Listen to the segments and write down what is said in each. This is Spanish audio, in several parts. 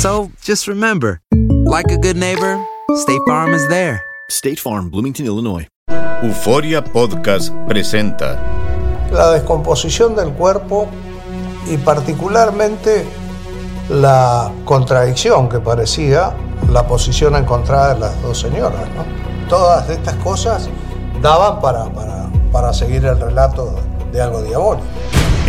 So just remember, like a good neighbor, State Farm is there. State Farm, Bloomington, Illinois. Euforia Podcast presenta la descomposición del cuerpo y particularmente la contradicción que parecía la posición encontrada de las dos señoras. ¿no? Todas estas cosas daban para, para, para seguir el relato de algo diabólico.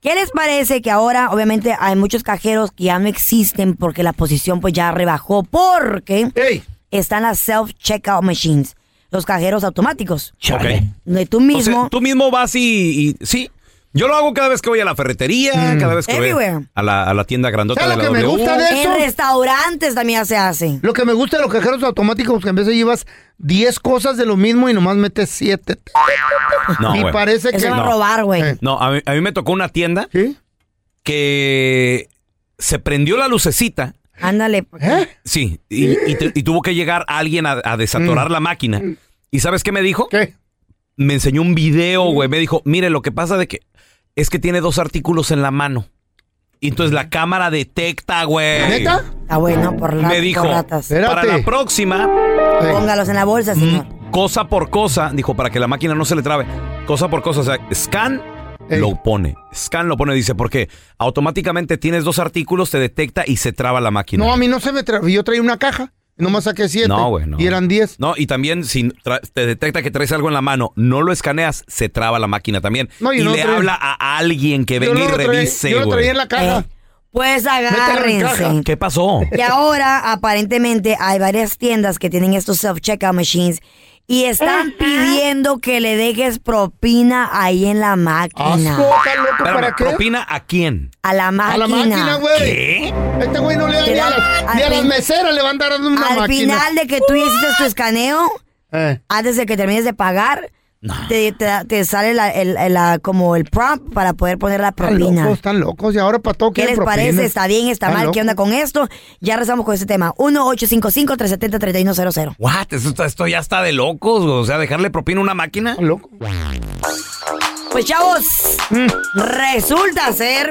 ¿Qué les parece que ahora, obviamente, hay muchos cajeros que ya no existen porque la posición pues ya rebajó? Porque están las self-checkout machines, los cajeros automáticos. Donde tú O mismo... sea, tú mismo vas y, y- sí. Yo lo hago cada vez que voy a la ferretería, cada vez que voy Everywhere. a la, a la tienda grandota de ¿Sabes la lo que me gusta de eso? En restaurantes también ya se hace. Lo que me gusta de los cajeros automáticos que en vez de llevas 10 cosas de lo mismo y nomás metes 7. No, y parece que Eso va a robar, güey. Eh. No, a mí, a mí me tocó una tienda ¿Sí? que se prendió la lucecita. Ándale. ¿Eh? Sí, y, y te- y tuvo que llegar alguien a, a desatorar la máquina. ¿Y sabes qué me dijo? Mm. ¿Qué? Me enseñó un video, güey. Me dijo, mire, lo que pasa de que es que tiene dos artículos en la mano. Y entonces la cámara detecta, güey. ¿Neta? Está bueno por, la, Me dijo, por ratas. Espérate. para la próxima. Póngalos en la bolsa, señor. cosa por cosa, dijo, para que la máquina no se le trabe. Cosa por cosa, o sea, scan Ey. lo pone. Scan lo pone, dice, porque automáticamente tienes dos artículos, te detecta y se traba la máquina. No, a mí no se me tra- Yo traía una caja. Nomás saqué 7. No, güey, no. Y eran 10. No, y también si tra- te detecta que traes algo en la mano, no lo escaneas, se traba la máquina también. No, yo y no le traía- habla a alguien que venga y revise, Yo lo güey. traía en la caja. Eh, pues agárrense. ¿Qué pasó? Y ahora, aparentemente, hay varias tiendas que tienen estos self-checkout machines y están pidiendo que le dejes propina ahí en la máquina. Asco, ¿está loco Espérame, para qué? ¿propina a quién? A la máquina. A la máquina, güey. ¿Qué? Este güey no le da Te ni a, las, ni a al las fin- meseras le van a dar una Al máquina. final de que tú hiciste tu escaneo, Eh. antes de que termines de pagar, te, te- te sale la- el, la- como el prompt para poder poner la Están propina. locos, están locos. Y ahora para todo ¿Qué les propina. parece? ¿Está bien? ¿Está mal? ¿Qué onda con esto? Ya rezamos con este tema. 1-855-370-3100. What? Esto, esto ya está de locos, güey. o sea, dejarle propina a una máquina. Locos. Pues chavos, resulta ser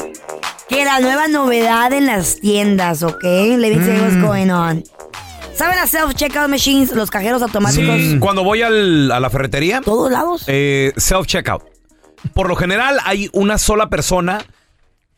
que la nueva novedad en las tiendas, ¿ok? Let me you what's going on. ¿Saben las self-checkout machines, los cajeros automáticos? Mm, Cuando voy al- a la ferretería, Todos lados. eh, self-checkout. Por lo general hay una sola persona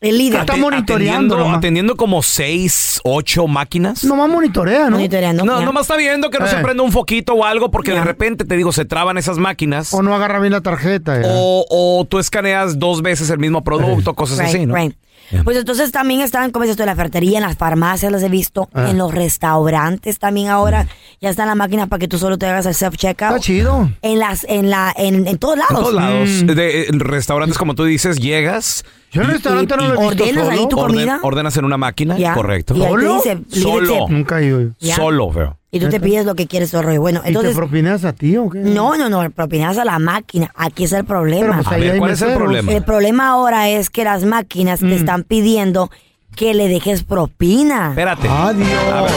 El líder. Está monitoreando atendiendo, atendiendo como seis, ocho máquinas. Nomás monitorea, ¿no? Monitoreando. No, ya. nomás está viendo que no se Eh. prenda un foquito o algo porque de Ya. repente te digo, se traban esas máquinas. O no agarra bien la tarjeta. ya. O, o tú escaneas dos veces el mismo producto, cosas Right, así, ¿no? right. Pues entonces también están, como dices tú, en la ferretería, en las farmacias las he visto, Ah. en los restaurantes también ahora. Ya están las máquinas para que tú solo te hagas el self-checkout. Está chido. En las, en la, en, en todos lados. En todos lados. Mm. De, en restaurantes, como tú dices, llegas. Yo en el y- restaurante no lo he visto ordenas solo. ahí tu orden- comida. ordenas en una máquina, correcto. Y ¿Solo? dice, Solo. Nunca he ido. Ya. Solo, feo. Y tú te pides lo que quieres todo el rollo. Bueno, ¿Y te entonces... propinas a ti o qué? No, no, no, propinas a la máquina. Aquí es el problema. Pero pues A ver, ¿cuál es el problema? El problema ahora es que las máquinas Mm. te están pidiendo que le dejes propina. Espérate. Adiós. A ver.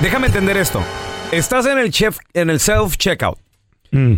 Déjame entender esto. Estás en el chef, en el self checkout. Mm.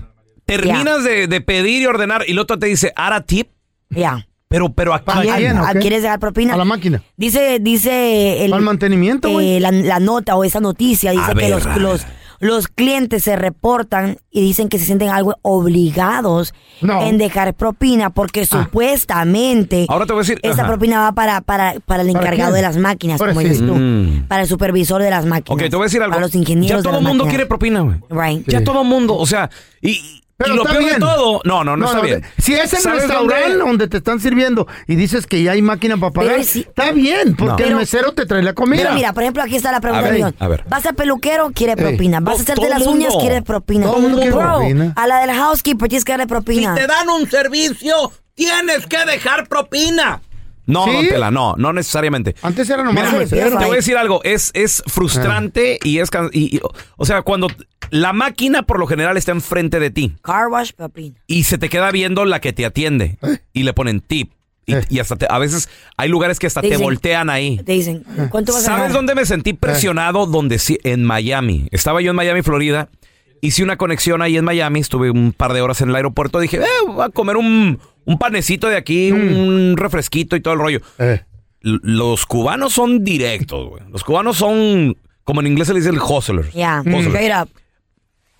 Terminas de, de pedir y ordenar y el otro te dice, ¿ara tip? Ya. Pero, pero ¿a ¿Para quién? quién? ¿A- ok. ¿Quieres dejar propina? A la máquina. Dice, dice el, Al mantenimiento, güey. eh, la, la nota o esa noticia dice A que ver, los, los, los clientes se reportan y dicen que se sienten algo obligados No. en dejar propina porque Ah. supuestamente Ahora te voy a decir, esa ajá. propina va para, para, para el ¿Para encargado de las máquinas, Ahora como sí. dices tú, Mm. para el supervisor de las máquinas. Ok, te voy a decir algo. Para los ingenieros ya todo el mundo máquinas. quiere propina, güey. Right. Ya todo el mundo, o sea, y, y Pero lo está peor de bien. todo, no, no, no, está bien. de- Si es en ¿Sabes restaurante dónde? donde te están sirviendo y dices que ya hay máquina para pagar, está bien, porque No. el mesero te trae la comida. Pero mira, por ejemplo, aquí está la pregunta A ver, a. Vas al peluquero, quiere propina. Vas a No, hacerte las uñas, quiere propina. Todo mundo quiere Bro, propina. A la del housekeeper tienes que darle propina. dan un servicio, tienes que dejar propina. No, ¿Sí? don Tela, no, no necesariamente. Antes era nomás Mira, el mesero. te voy a decir algo, es, es frustrante y es... y- y- o sea, cuando la máquina por lo general está enfrente de ti Car wash, propina. y se te queda viendo la que te atiende y le ponen tip. Y, Eh. y hasta te- a veces hay lugares que hasta Te voltean ahí. Te dicen, ¿cuánto vas a ¿Sabes ganar? dónde me sentí presionado? Donde sí, en Miami. Estaba yo en Miami, Florida. Hice una conexión ahí en Miami. Estuve un par de horas en el aeropuerto. Dije, eh, voy a comer un, un panecito de aquí, un refresquito y todo el rollo. Eh. Los cubanos son directos, güey. Los cubanos son, como en inglés se le dice el hustlers. Ya, straight up.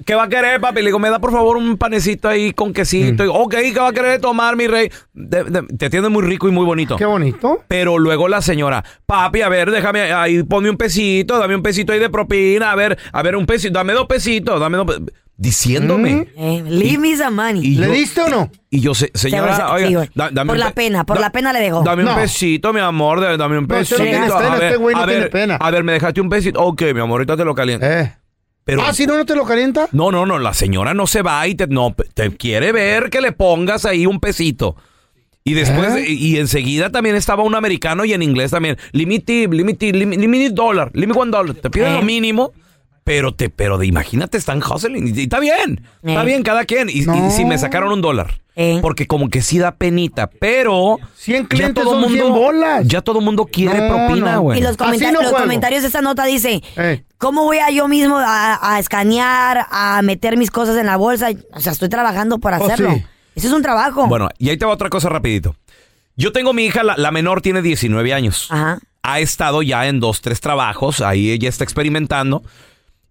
¿Qué va a querer, papi? Le digo, me da por favor un panecito ahí con quesito. Y, ok, ¿qué va a querer tomar, mi rey? De- de- te atiende muy rico y muy bonito. Qué bonito. Pero luego la señora, papi, a ver, déjame ahí, ponme un pesito, dame un pesito ahí de propina, a ver, a ver, un pesito, dame dos pesitos, dame dos pe-". Diciéndome. Eh, leave me some money. Y ¿Le yo- diste o no? Y yo, se- señora, Sí, oiga, güey. da- dame Por un la pe- pena, por da- la pena le dejó. Dame un No. pesito, mi amor, dame un No, pesito. usted no tiene pena, a ver, este güey no a tiene ver, pena. a ver, me dejaste un pesito. Ok, mi amor, ahorita te lo caliento. Eh. Pero, Ah, si no, no te lo calienta. no, no, no, la señora no se va y te, no, te quiere ver que le pongas ahí un pesito. Y después, ¿Eh? y, y enseguida también estaba un americano y en inglés también. Limit, limit, limit, limit dollar, limit one dollar. Te piden ¿Eh? lo mínimo, pero te, pero de, imagínate, están hustling. Y, y está bien, está ¿Eh? bien cada quien. Y, y No. si me sacaron un dólar. ¿Eh? Porque como que sí da penita, pero... 100 ya clientes todo son 100 bolas. Ya todo mundo quiere No, propina, no. güey. Y los, comenta- no los comentarios de esta nota dice, Eh. ¿cómo voy a yo mismo a, a escanear, a meter mis cosas en la bolsa? O sea, estoy trabajando por Oh, hacerlo. sí. Eso es un trabajo. Bueno, y ahí te va otra cosa rapidito. Yo tengo mi hija, la, la menor tiene 19 años. Ajá. Ha estado ya en dos, tres trabajos, ahí ella está experimentando.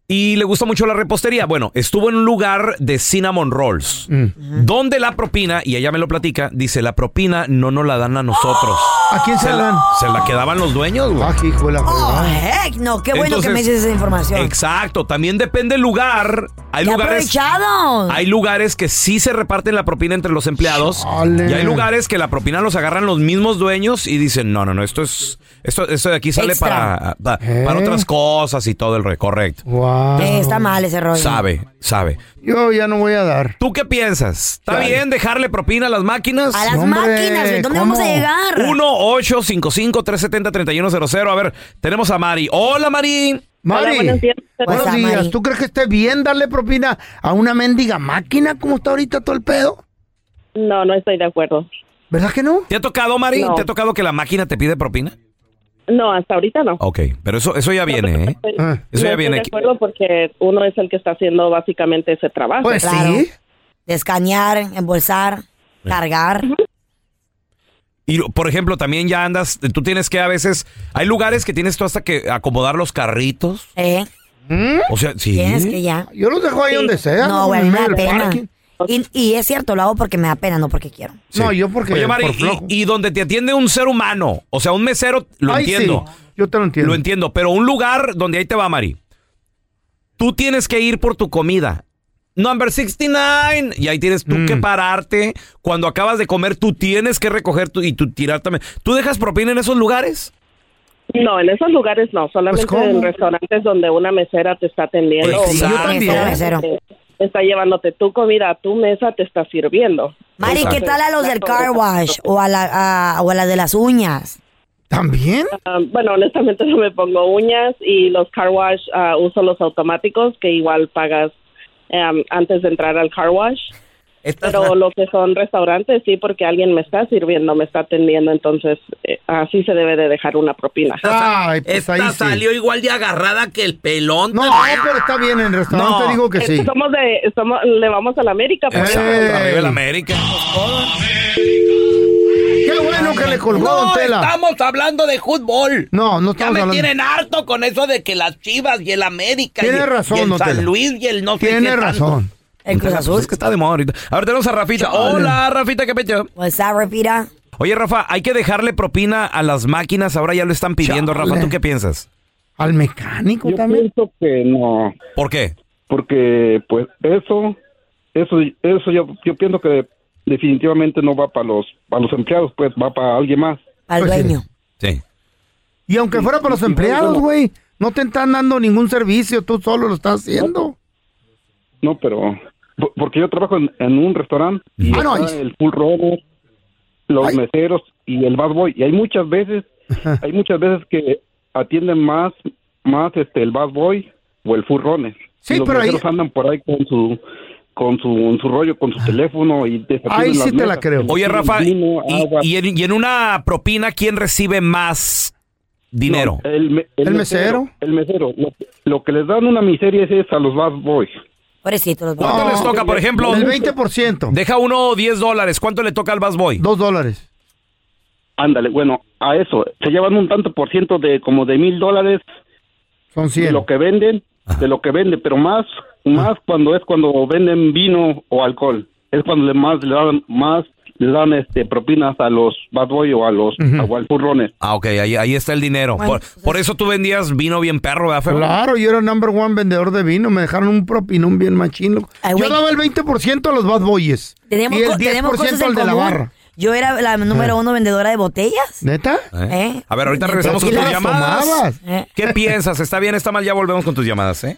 Y le gusta mucho la repostería. Bueno, estuvo en un lugar de cinnamon rolls, Mm. donde la propina, y ella me lo platica, dice, la propina no nos la dan a nosotros. ¿A quién se Se la dan? se la quedaban los dueños, güey. Ah, hijo de la Oh, heck, no, qué bueno que me dices esa información. Exacto, también depende del lugar. Hay ¡Qué lugares... aprovechado! Hay lugares que sí se reparten la propina entre los empleados. Chale. Y hay lugares que la propina los agarran los mismos dueños y dicen, no, no, no, esto es, esto, esto de aquí sale para, pa- ¿Eh? para otras cosas y todo el re, correcto. Wow. Eh, está mal ese rollo. Sabe, sabe. Yo ya no voy a dar. ¿Tú qué piensas? ¿Está Chale. bien dejarle propina a las máquinas? A las hombre, máquinas, ¿de ¿dónde ¿cómo? vamos a llegar? 1-855-370-3100. A ver, tenemos a Mari. Hola, Mari. Mari, buenos días. buenos días. Mari? ¿Tú crees que esté bien darle propina a una mendiga máquina como está ahorita todo el pedo? No, no estoy de acuerdo. ¿Verdad que no? ¿Te ha tocado, Mari? No. ¿Te ha tocado que la máquina te pide propina? No, hasta ahorita no. Ok, pero eso, eso ya viene, ¿eh? Estoy- Ah. Eso no ya estoy viene de aquí. acuerdo porque uno es el que está haciendo básicamente ese trabajo. Pues Claro. sí. De escanear, embolsar, cargar. Y, por ejemplo, también ya andas, tú tienes que a veces, hay lugares que tienes tú hasta que acomodar los carritos. ¿Eh? O sea, sí. Tienes que ya. Yo los dejo ahí donde sea. No, güey, me medio da del pena. parking. Y, y es cierto, lo hago porque me da pena, no porque quiero. Sí. No, yo porque Oye, Mari, por flojo. y, y donde te atiende un ser humano, o sea, un mesero, lo Ay, entiendo. sí, yo te lo entiendo. Lo entiendo, pero un lugar donde ahí te va, Mari. Tú tienes que ir por tu comida. Number 69. Y ahí tienes tú Mm. que pararte. Cuando acabas de comer, tú tienes que recoger tu, y tú tirar también. ¿Tú dejas propina en esos lugares? No, en esos lugares no, solamente Pues, en restaurantes donde una mesera te está atendiendo. Pues sí, yo o también. está llevándote tu comida a tu mesa, te está sirviendo. Mari, ¿qué tal a los del car wash o a la, a- o a la de las uñas? ¿También? Ah, bueno, honestamente no me pongo uñas y los car wash ah, uso los automáticos que igual pagas em, antes de entrar al car wash. Pero lo que son restaurantes sí, porque alguien me está sirviendo, me está atendiendo, entonces eh, así se debe de dejar una propina. Ay, pues Esta ahí sí. salió igual de agarrada que el pelón. No, pero está bien, en el restaurante No. digo que sí. somos de, somos, le vamos a la América. pues. Arriba el América. Qué bueno que le colgó No, Don Tela. estamos hablando de fútbol. No, no Ya estamos me hablando. tienen harto con eso de que las Chivas y el América Tiene y, razón, y el don San Tela. Luis y el no sé Tiene qué tanto. razón. El Cruz Azul. Es que está de moda ahorita. A ver, tenemos a Rafita. Hola, Rafita, ¿qué pecho? What's up, Rafita? Oye, Rafa, hay que dejarle propina a las máquinas. Ahora ya lo están pidiendo, Chale. Rafa. ¿Tú qué piensas? ¿Al mecánico Yo también? pienso que no, ¿Por qué? porque pues eso, eso, eso yo, yo pienso que definitivamente no va para los, para los empleados, pues va para alguien más. Al Pues dueño. Sí. Y aunque fuera para los empleados, güey, no te están dando ningún servicio, tú solo lo estás haciendo. No, pero po- porque yo trabajo en, en un restaurante y Ah, no, está el full runner, los Ay. meseros y el bad boy y hay muchas veces, hay muchas veces que atienden más, más este el bad boy o el full runner. Sí, y los pero ahí- andan por ahí con su con su, su rollo, con su teléfono y Ahí sí te la creo. Oye, Rafa, Vino, y, en, y en una propina, ¿quién recibe más dinero? No, el, me- ¿El mesero? El mesero. Lo, lo que les dan una miseria es, es a los bad boys. Pobrecito, los ¿Cuánto No, les toca, por ejemplo? El 20%. Deja uno 10 dólares. ¿Cuánto le toca al Bass Boy? Dos dólares. Ándale, bueno, a eso. Se llevan un tanto por ciento de como de mil dólares Son de 100. lo que venden, de lo que venden, pero más, más cuando es cuando venden vino o alcohol. Es cuando le más le dan más le dan este propinas a los bad boy o a los al furrones. Ah, ok, ahí, ahí está el dinero. Bueno, por, por eso tú vendías vino bien perro. Claro, yo era number one vendedor de vino. Me dejaron un propinón bien machino. Ay, Yo daba el 20% a los bad boys. Tenemos, y el co- tenemos cosas 10% en al de la barra. Yo era la número uno vendedora de botellas. ¿Neta? ¿Eh? A ver, ahorita regresamos con ¿Por tus llamadas. ¿Eh? ¿Qué piensas? ¿Está bien? ¿Está mal? Ya volvemos con tus llamadas, ¿eh?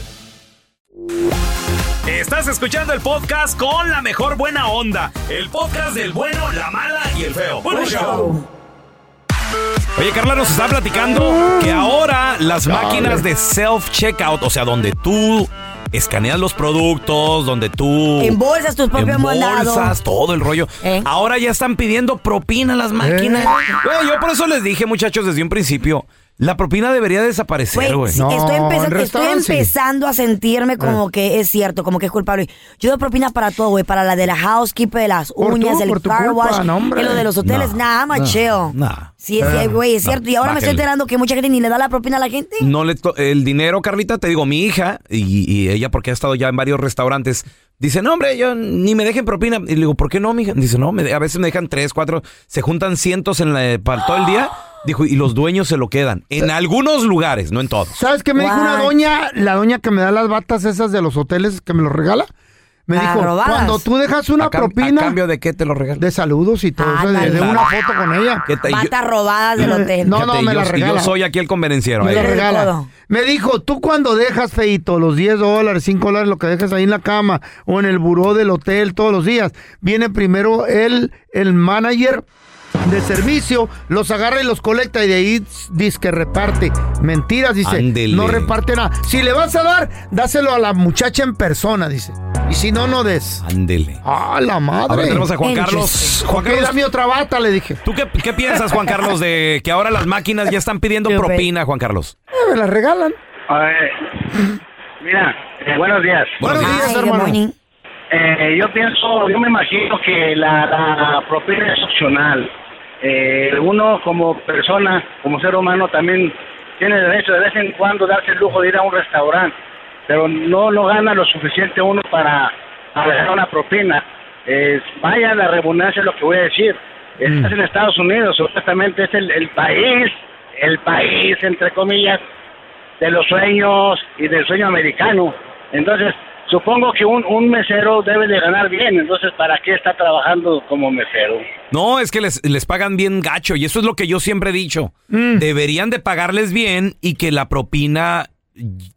Estás escuchando el podcast con la mejor buena onda. El podcast del bueno, la mala y el feo. Bueno, show. Oye, Carla nos está platicando que ahora las máquinas de self-checkout, o sea, donde tú escaneas los productos, donde tú... Embolsas tus propios. Embolsas, todo el rollo. Ahora ya están pidiendo propina las máquinas. Güey, yo por eso les dije, muchachos, desde un principio, La propina debería desaparecer, güey. Sí, estoy, empezando, estoy empezando a sentirme como Eh. que es cierto, como que es culpable. Yo doy propinas para todo, güey. Para la de la housekeeper, de las uñas, tú, el car culpa, wash, no, y lo de los hoteles. No, Nada, más no, chill. nah. Sí, sí, güey, es No, cierto. Y ahora me estoy enterando que mucha gente ni le da la propina a la gente. No le to- el dinero, Carlita, te digo, mi hija y, y ella porque ha estado ya en varios restaurantes, dice, no, hombre, yo ni me dejen propina. Y le digo, ¿por qué no, mija? Dice, no, me de- a veces me dejan tres, cuatro, se juntan cientos en la, para todo el día. Dijo, y los dueños se lo quedan. En algunos lugares, no en todos. ¿Sabes qué me dijo una doña? La doña que me da las batas esas de los hoteles que me los regala. Me Ah, dijo, robadas. cuando tú dejas una ¿A cam- propina... ¿A cambio de qué te lo regalan? De saludos y todo eso, de, una foto con ella. ¿Qué te- yo- robadas del hotel. No, no, Fíjate, me yo, la y yo regala. soy aquí el convenenciero. Me ahí. la regala. Me dijo, tú cuando dejas, feito, los 10 dólares, 5 dólares, lo que dejas ahí en la cama o en el buró del hotel todos los días, viene primero el, el manager de servicio, los agarra y los colecta y de ahí dice que reparte. Mentiras, dice. Ándele. No reparte nada. Si le vas a dar, dáselo a la muchacha en persona, dice. Y si no, no des. Ándele. Ah, la madre. A ver, tenemos a Juan Carlos. Juan Carlos, dame otra bata, le dije. ¿tú qué, qué piensas, Juan Carlos, de que ahora las máquinas ya están pidiendo Qué propina, Juan Carlos? Eh, me la regalan. mira, eh, buenos días. Buenos días, Ay, hermano. Eh, yo pienso, yo me imagino que la, la propina es opcional. Eh, uno como persona, como ser humano, también tiene derecho de vez en cuando darse el lujo de ir a un restaurante, pero no no gana lo suficiente uno para, para dejar una propina. Eh, vaya la redundancia lo que voy a decir. Estás en Estados Unidos, supuestamente es el, el país, el país, entre comillas, de los sueños y del sueño americano. Entonces, supongo que un, un mesero debe de ganar bien, entonces, ¿para qué está trabajando como mesero? No, es que les, les pagan bien gacho y eso es lo que yo siempre he dicho. Mm. Deberían de pagarles bien y que la propina,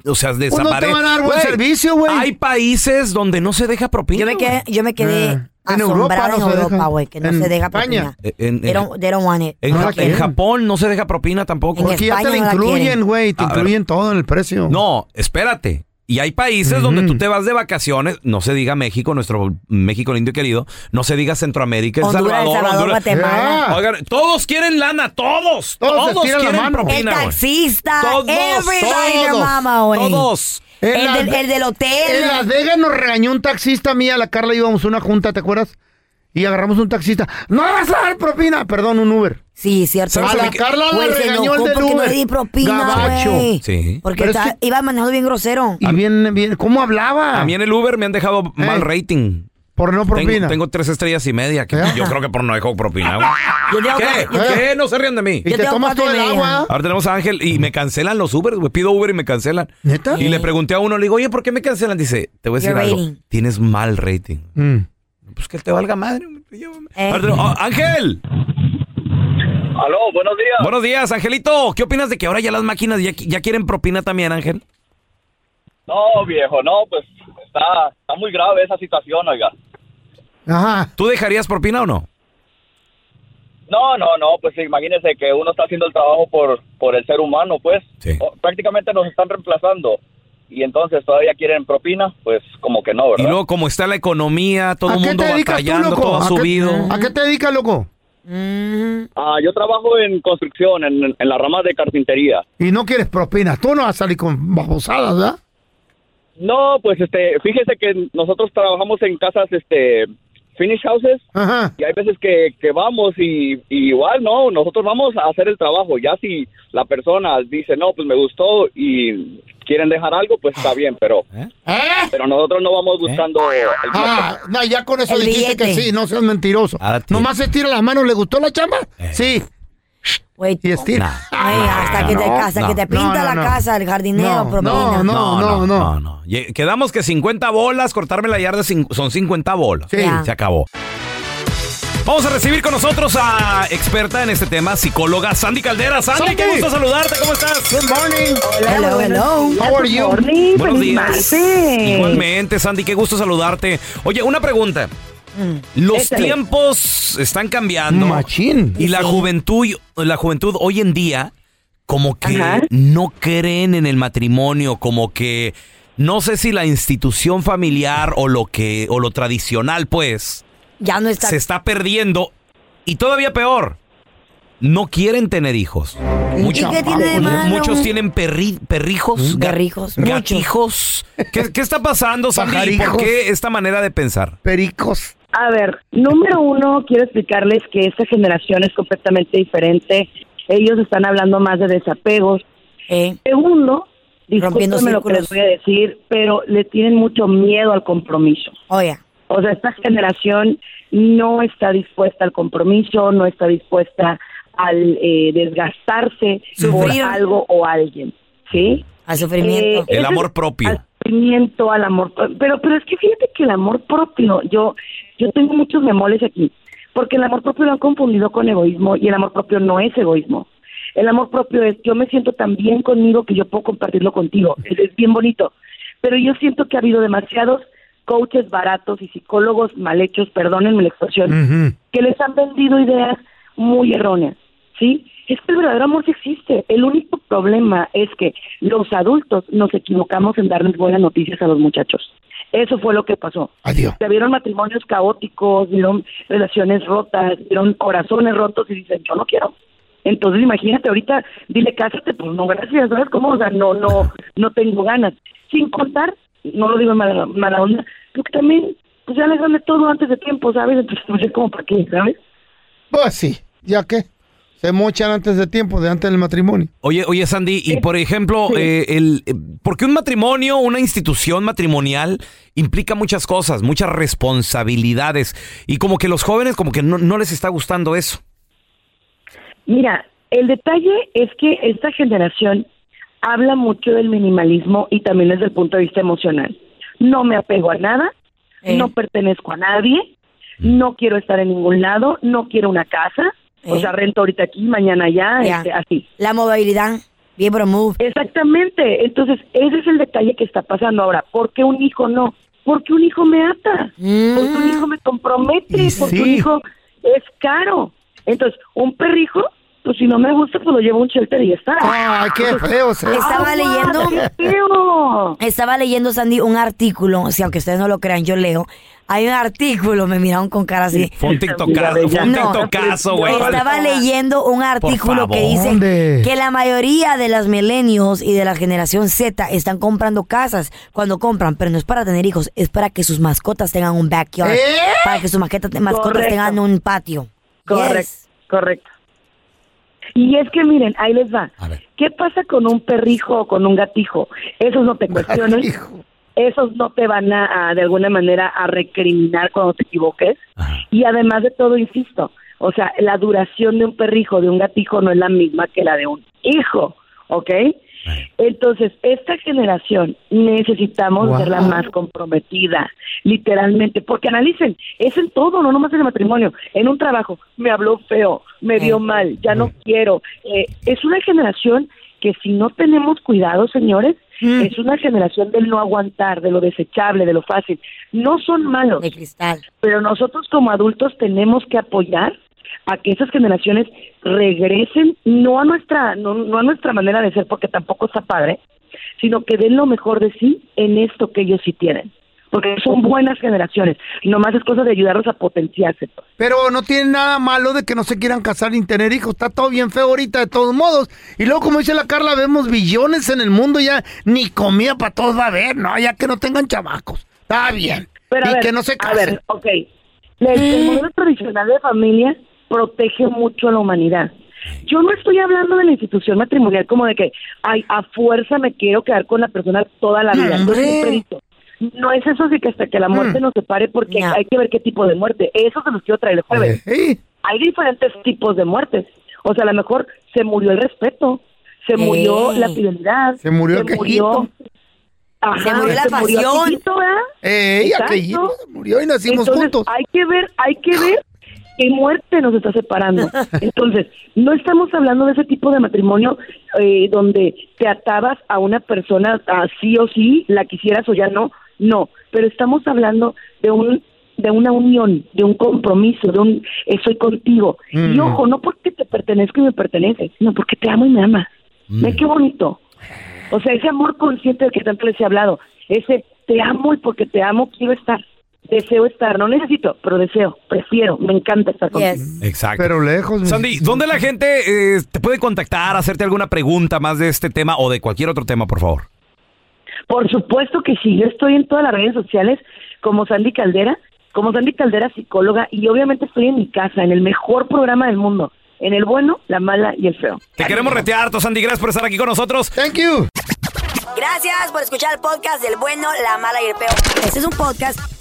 o sea, Pues no te desaparezca. van a dar buen Güey, servicio, güey. Hay países donde no se deja propina. Yo me quedé, yo me quedé Eh, en Europa no en Europa, güey, que no En se deja España. propina. Eh, En, They en- don't, they don't want it. en No en. Japón no se deja propina tampoco. En Aquí ya te España la incluyen, güey. Te A ver. incluyen todo en el precio. No, espérate. Y hay países donde tú te vas de vacaciones, no se diga México, nuestro México lindo y querido, no se diga Centroamérica, El Honduras, El Salvador, Salvador, Honduras. Guatemala. Oigan, todos quieren lana, todos, Todos todos, estiran la quieren mano. El propina. güey. taxista, Todos, everybody todos, mama. Todos. El, Las del, el del hotel. En Las Vegas nos regañó un taxista mía, la Carla íbamos a una junta, ¿te acuerdas? Y agarramos un taxista. ¡No vas a dar propina! Perdón, un Uber. Sí, cierto. ¿Sabes A a la Carla le se regañó el del porque no Uber. le di propina, Gabacho. güey. Sí. Porque Pero es está- iba manejando bien grosero. Y bien, bien, ¿cómo hablaba? A mí en el Uber me han dejado mal Eh. rating. Por no propina. Tengo, tengo tres estrellas y media. que ¿Eh? yo creo que por no dejo propina. güey. Yo tengo ¿Qué? cuatro- yo- ¿Qué? No se rían de mí. te tomas todo el media. agua. Ahora tenemos a Ángel y me cancelan los Ubers, güey. Pido Uber y me cancelan. ¿Neta? Y le pregunté a uno, le digo, oye, ¿por qué me cancelan? Dice, te voy a decir Your algo. rating. Tienes mal rating. Mm. Pues que te valga madre. Yo- Eh. Ahora tenemos- oh, Ángel. Aló, buenos días. Buenos días, Angelito. ¿Qué opinas de que ahora ya las máquinas ya, ya quieren propina también, Ángel? No, viejo, no, pues está, está muy grave esa situación, oiga. Ajá. ¿Tú dejarías propina o no? No, no, no, pues imagínese que uno está haciendo el trabajo por, por el ser humano, pues. Sí. O- Prácticamente nos están reemplazando. Y entonces todavía quieren propina, pues como que no, Y ¿verdad? luego, como está la economía, todo ¿A el mundo dedicas tú, batallando, loco? todo ha ¿A qué- subido. ¿A qué te dedicas, loco? Mm, Ah, yo trabajo en construcción, en, en la rama de carpintería. Y no quieres propina. Tú no vas a salir con babosadas, ¿verdad? No, pues este, fíjese que nosotros trabajamos en casas, este, finish houses. Ajá. Y hay veces que, que vamos y, y igual, no, nosotros vamos a hacer el trabajo. Ya si la persona dice, no, pues me gustó y quieren dejar algo, pues está bien, pero, ¿Eh? pero nosotros no vamos buscando el Ah, no, ya con eso El dijiste que billete. sí, no seas mentiroso. Ahora ti- Nomás estira las manos, ¿le gustó la chamba? Sí. Güey, Y estira. hasta que te, no, hasta no. que te pinta No, no, la no. casa, el jardinero, No, propina. no, no, no. no. Ye- Quedamos que 50 bolas, cortarme la yarda cin- son 50 bolas. Sí. Ya. Se acabó. Vamos a recibir con nosotros a experta en este tema, psicóloga Sandy Caldera. Sandy, Sandy. qué gusto saludarte, ¿cómo estás? Good morning. Hello, hello. How are you? Buenos días. Igualmente, Sandy, qué gusto saludarte. Oye, una pregunta. Los Échale. tiempos están cambiando. Machín. Y la juventud, la juventud hoy en día, como que Ajá. no creen en el matrimonio, como que no sé si la institución familiar o lo que, o lo tradicional, pues, Ya no está. se está perdiendo. Y todavía peor. no quieren tener hijos. Mucha- qué tiene de malo? Muchos tienen perri- perrijos, ga- Perrijos, gatijos. ¿Qué, qué está pasando, Sandy? ¿Y por qué esta manera de pensar? Pericos. A ver, número uno, quiero explicarles que esta generación es completamente diferente. Ellos están hablando más de desapegos. Segundo, Rompiendo discúlpenme lo que les voy a decir, pero le tienen mucho miedo al compromiso. Oye. O sea, esta generación no está dispuesta al compromiso, no está dispuesta al eh, desgastarse por Sufrir. algo o alguien, ¿sí? Al sufrimiento. Eh, El amor propio. al sufrimiento, al amor pro- pero pero es que fíjate que el amor propio yo yo tengo muchos memoles aquí porque el amor propio lo han confundido con egoísmo y el amor propio no es egoísmo el amor propio es yo me siento tan bien conmigo que yo puedo compartirlo contigo es, es bien bonito pero yo siento que ha habido demasiados coaches baratos y psicólogos mal hechos perdónenme la expresión que les han vendido ideas muy erróneas, ¿sí? Es que el verdadero amor sí existe. El único problema es que los adultos nos equivocamos en darles buenas noticias a los muchachos. Eso fue lo que pasó. Adiós. Se vieron matrimonios caóticos, vieron relaciones rotas, vieron corazones rotos y dicen, yo no quiero. Entonces imagínate ahorita, dile cásate, pues no, gracias, ¿sabes cómo? O sea, no, no, no tengo ganas. Sin contar, no lo digo en mala, mala onda, pero que también, pues ya les gané todo antes de tiempo, ¿sabes? Entonces, no sé cómo para qué, ¿sabes? Pues sí, ¿ya qué? Se mochan antes de tiempo, de antes del matrimonio. Oye, oye, Sandy, y por ejemplo, eh, el, eh, porque un matrimonio, una institución matrimonial implica muchas cosas, muchas responsabilidades, y como que los jóvenes como que no, no les está gustando eso. Mira, el detalle es que esta generación habla mucho del minimalismo y también desde el punto de vista emocional. No me apego a nada, no pertenezco a nadie, no quiero estar en ningún lado, no quiero una casa, o sea, rento ahorita aquí, mañana allá, este, así. La movilidad. Bien, move. Exactamente. Entonces, ese es el detalle que está pasando ahora. ¿Por qué un hijo no? Porque un hijo me ata. Porque un hijo me compromete. Porque un sí. hijo es caro. Entonces, un perrijo, pues si no me gusta, pues lo llevo a un shelter y ya está. Ay, qué feo Estaba Ah, leyendo. qué feo. Estaba leyendo, Sandy, un artículo. Si aunque ustedes no lo crean, yo leo. Hay un artículo, me miraron con cara así. Fue un tiktokazo, fue un tiktokazo, güey. Estaba leyendo un artículo que dice ¿Dónde? que la mayoría de las millennials y de la generación Z están comprando casas cuando compran, pero no es para tener hijos, es para que sus mascotas tengan un backyard, ¿Eh? para que sus mascotas, mascotas Correcto. tengan un patio. Correcto, Yes. correcto. Y es que miren, ahí les va. ¿Qué pasa con un perrijo o con un gatijo? Esos no te cuestionan. Esos no te van a, a, de alguna manera a recriminar cuando te equivoques. Y además de todo, insisto, o sea, la duración de un perrijo, de un gatijo no es la misma que la de un hijo, ¿ok? Entonces, esta generación necesitamos Wow. verla más comprometida, literalmente, porque analicen, es en todo, no nomás en el matrimonio, en un trabajo, me habló feo, me dio mal, ya no quiero. Eh, es una generación que si no tenemos cuidado, señores, es una generación del no aguantar, de lo desechable, de lo fácil. No son malos, de cristal. pero nosotros como adultos tenemos que apoyar a que esas generaciones regresen no a nuestra no, no a nuestra manera de ser porque tampoco está padre sino que den lo mejor de sí en esto que ellos sí tienen porque son buenas generaciones nomás es cosa de ayudarlos a potenciarse Pero no tiene nada malo de que no se quieran casar ni tener hijos. Está todo bien feo ahorita de todos modos. Y luego, como dice la Carla, vemos billones en el mundo ya. Ni comida para todos va a haber, ¿no? Ya que no tengan chamacos. Está bien. Pero a y ver, que no se a casen. ver, ok. El, el modelo tradicional de familia protege mucho a la humanidad. Yo no estoy hablando de la institución matrimonial como de que ay, a fuerza me quiero quedar con la persona toda la vida. Dicho, no es eso de que hasta que la muerte nos separe porque No. hay que ver qué tipo de muerte. Eso se los quiero traer el jueves. Hay diferentes tipos de muertes. O sea, a lo mejor se murió el respeto, se murió la fidelidad, Se murió el quejito. Ajá, Se murió la el pasión. quejito, ¿verdad? Ey, Exacto. aquellito se murió y nacimos Entonces, juntos. Hay que ver, hay que ver qué muerte nos está separando. Entonces, no estamos hablando de ese tipo de matrimonio eh, donde te atabas a una persona así o sí, la quisieras o ya no, no, pero estamos hablando de un de una unión, de un compromiso, de un estoy contigo. Y Mm. ojo, no porque te pertenezco y me perteneces, sino porque te amo y me amas. Ve qué bonito. O sea, ese amor consciente del que tanto les he hablado, ese te amo y porque te amo quiero estar. Deseo estar, no necesito, pero deseo, prefiero, me encanta estar contigo. Exacto. Pero lejos. Sandy, ¿dónde la gente eh, te puede contactar, hacerte alguna pregunta más de este tema o de cualquier otro tema, por favor? Por supuesto que sí, yo estoy en todas las redes sociales como Sandy Caldera, como Sandy Caldera psicóloga y obviamente estoy en mi casa, en el mejor programa del mundo, en el bueno, la mala y el feo. Te queremos retear, Sandy. Gracias por estar aquí con nosotros. Thank you. Gracias por escuchar el podcast del bueno, la mala y el peor. Este es un podcast